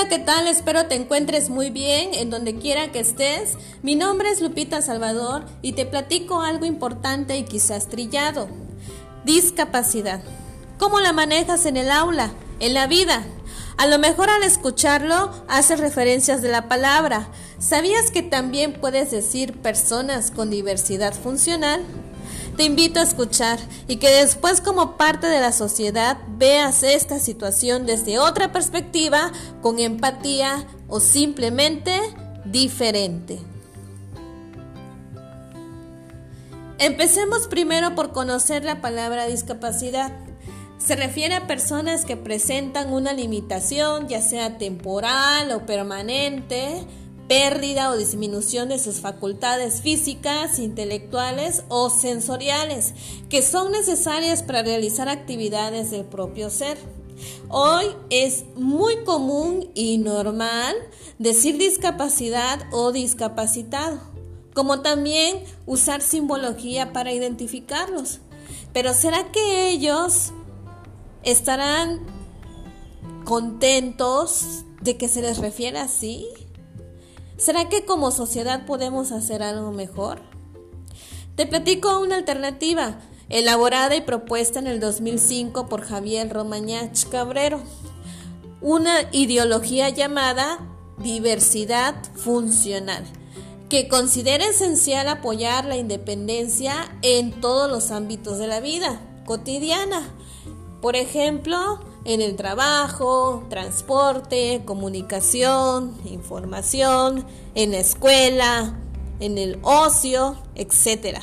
Hola, ¿qué tal? Espero te encuentres muy bien en donde quiera que estés. Mi nombre es Lupita Salvador y te platico algo importante y quizás trillado. Discapacidad. ¿Cómo la manejas en el aula, en la vida? A lo mejor al escucharlo haces referencias de la palabra. ¿Sabías que también puedes decir personas con diversidad funcional? Te invito a escuchar y que después como parte de la sociedad veas esta situación desde otra perspectiva, con empatía o simplemente diferente. Empecemos primero por conocer la palabra discapacidad. Se refiere a personas que presentan una limitación, ya sea temporal o permanente, pérdida o disminución de sus facultades físicas, intelectuales o sensoriales, que son necesarias para realizar actividades del propio ser. Hoy es muy común y normal decir discapacidad o discapacitado, como también usar simbología para identificarlos. Pero ¿será que ellos estarán contentos de que se les refiera así? ¿Será que como sociedad podemos hacer algo mejor? Te platico una alternativa elaborada y propuesta en el 2005 por Javier Romañach Cabrero, una ideología llamada diversidad funcional, que considera esencial apoyar la independencia en todos los ámbitos de la vida cotidiana. Por ejemplo, en el trabajo, transporte, comunicación, información, en la escuela, en el ocio, etc.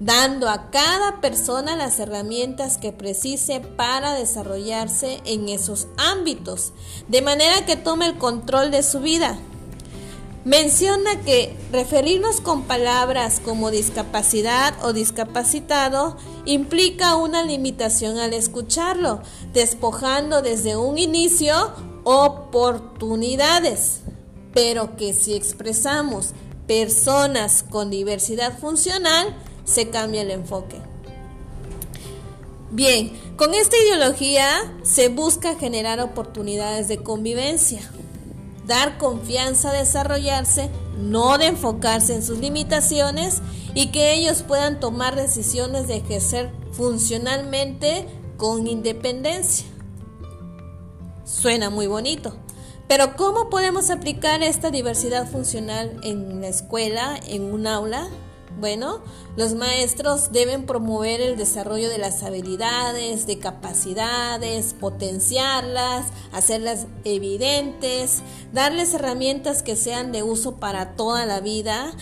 Dando a cada persona las herramientas que precise para desarrollarse en esos ámbitos, de manera que tome el control de su vida Menciona que referirnos con palabras como discapacidad o discapacitado implica una limitación al escucharlo, despojando desde un inicio oportunidades, pero que si expresamos personas con diversidad funcional, se cambia el enfoque. Bien, con esta ideología se busca generar oportunidades de convivencia, dar confianza a desarrollarse, no de enfocarse en sus limitaciones y que ellos puedan tomar decisiones de ejercer funcionalmente con independencia. Suena muy bonito, pero ¿cómo podemos aplicar esta diversidad funcional en la escuela, en un aula? Bueno, los maestros deben promover el desarrollo de las habilidades, de capacidades, potenciarlas, hacerlas evidentes, darles herramientas que sean de uso para toda la vida,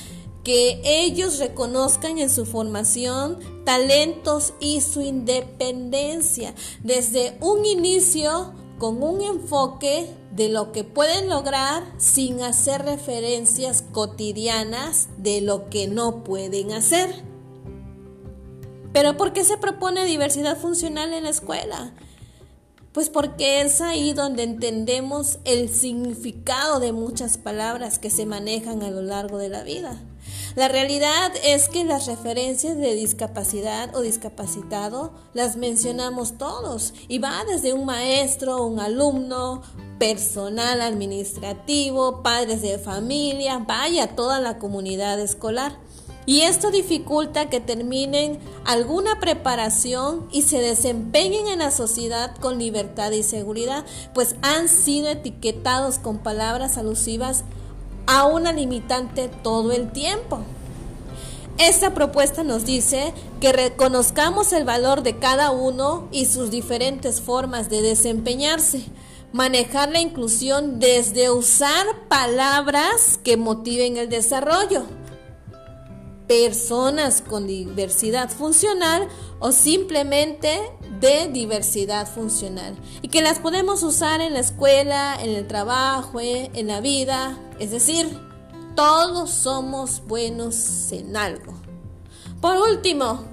que ellos reconozcan en su formación talentos y su independencia. Desde un inicio con un enfoque de lo que pueden lograr sin hacer referencias cotidianas de lo que no pueden hacer. Pero ¿por qué se propone diversidad funcional en la escuela? Pues porque es ahí donde entendemos el significado de muchas palabras que se manejan a lo largo de la vida. La realidad es que las referencias de discapacidad o discapacitado las mencionamos todos y va desde un maestro, un alumno, personal administrativo, padres de familia, vaya toda la comunidad escolar. Y esto dificulta que terminen alguna preparación y se desempeñen en la sociedad con libertad y seguridad, pues han sido etiquetados con palabras alusivas a una limitante todo el tiempo. Esta propuesta nos dice que reconozcamos el valor de cada uno y sus diferentes formas de desempeñarse, manejar la inclusión desde usar palabras que motiven el desarrollo, personas con diversidad funcional o simplemente de diversidad funcional y que las podemos usar en la escuela, en el trabajo, en la vida, es decir, todos somos buenos en algo. Por último,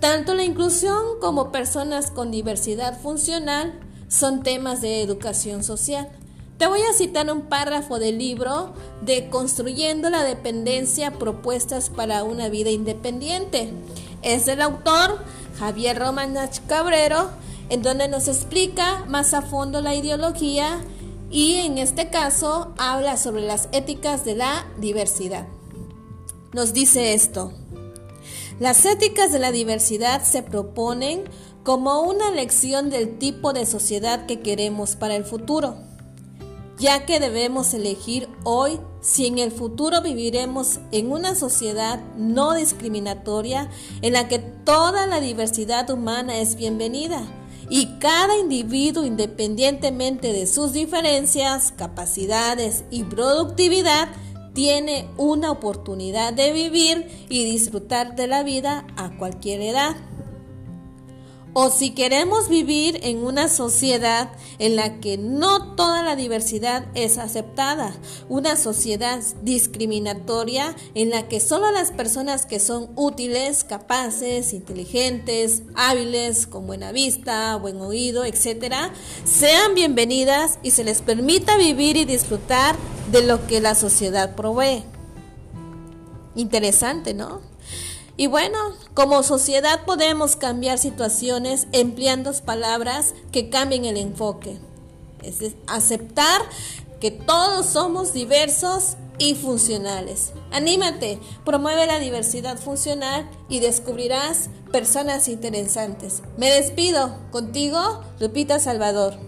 tanto la inclusión como personas con diversidad funcional son temas de educación social. Te voy a citar un párrafo del libro de Construyendo la Dependencia, propuestas para una vida independiente. Es del autor Javier Romanach Cabrero, en donde nos explica más a fondo la ideología y en este caso habla sobre las éticas de la diversidad. Nos dice esto. Las éticas de la diversidad se proponen como una lección del tipo de sociedad que queremos para el futuro, ya que debemos elegir hoy si en el futuro viviremos en una sociedad no discriminatoria en la que toda la diversidad humana es bienvenida y cada individuo independientemente de sus diferencias, capacidades y productividad tiene una oportunidad de vivir y disfrutar de la vida a cualquier edad. O si queremos vivir en una sociedad en la que no toda la diversidad es aceptada, una sociedad discriminatoria en la que solo las personas que son útiles, capaces, inteligentes, hábiles, con buena vista, buen oído, etc., sean bienvenidas y se les permita vivir y disfrutar de lo que la sociedad provee. Interesante, ¿no? Y bueno, como sociedad podemos cambiar situaciones empleando palabras que cambien el enfoque. Es aceptar que todos somos diversos y funcionales. Anímate, promueve la diversidad funcional y descubrirás personas interesantes. Me despido contigo, Lupita Salvador.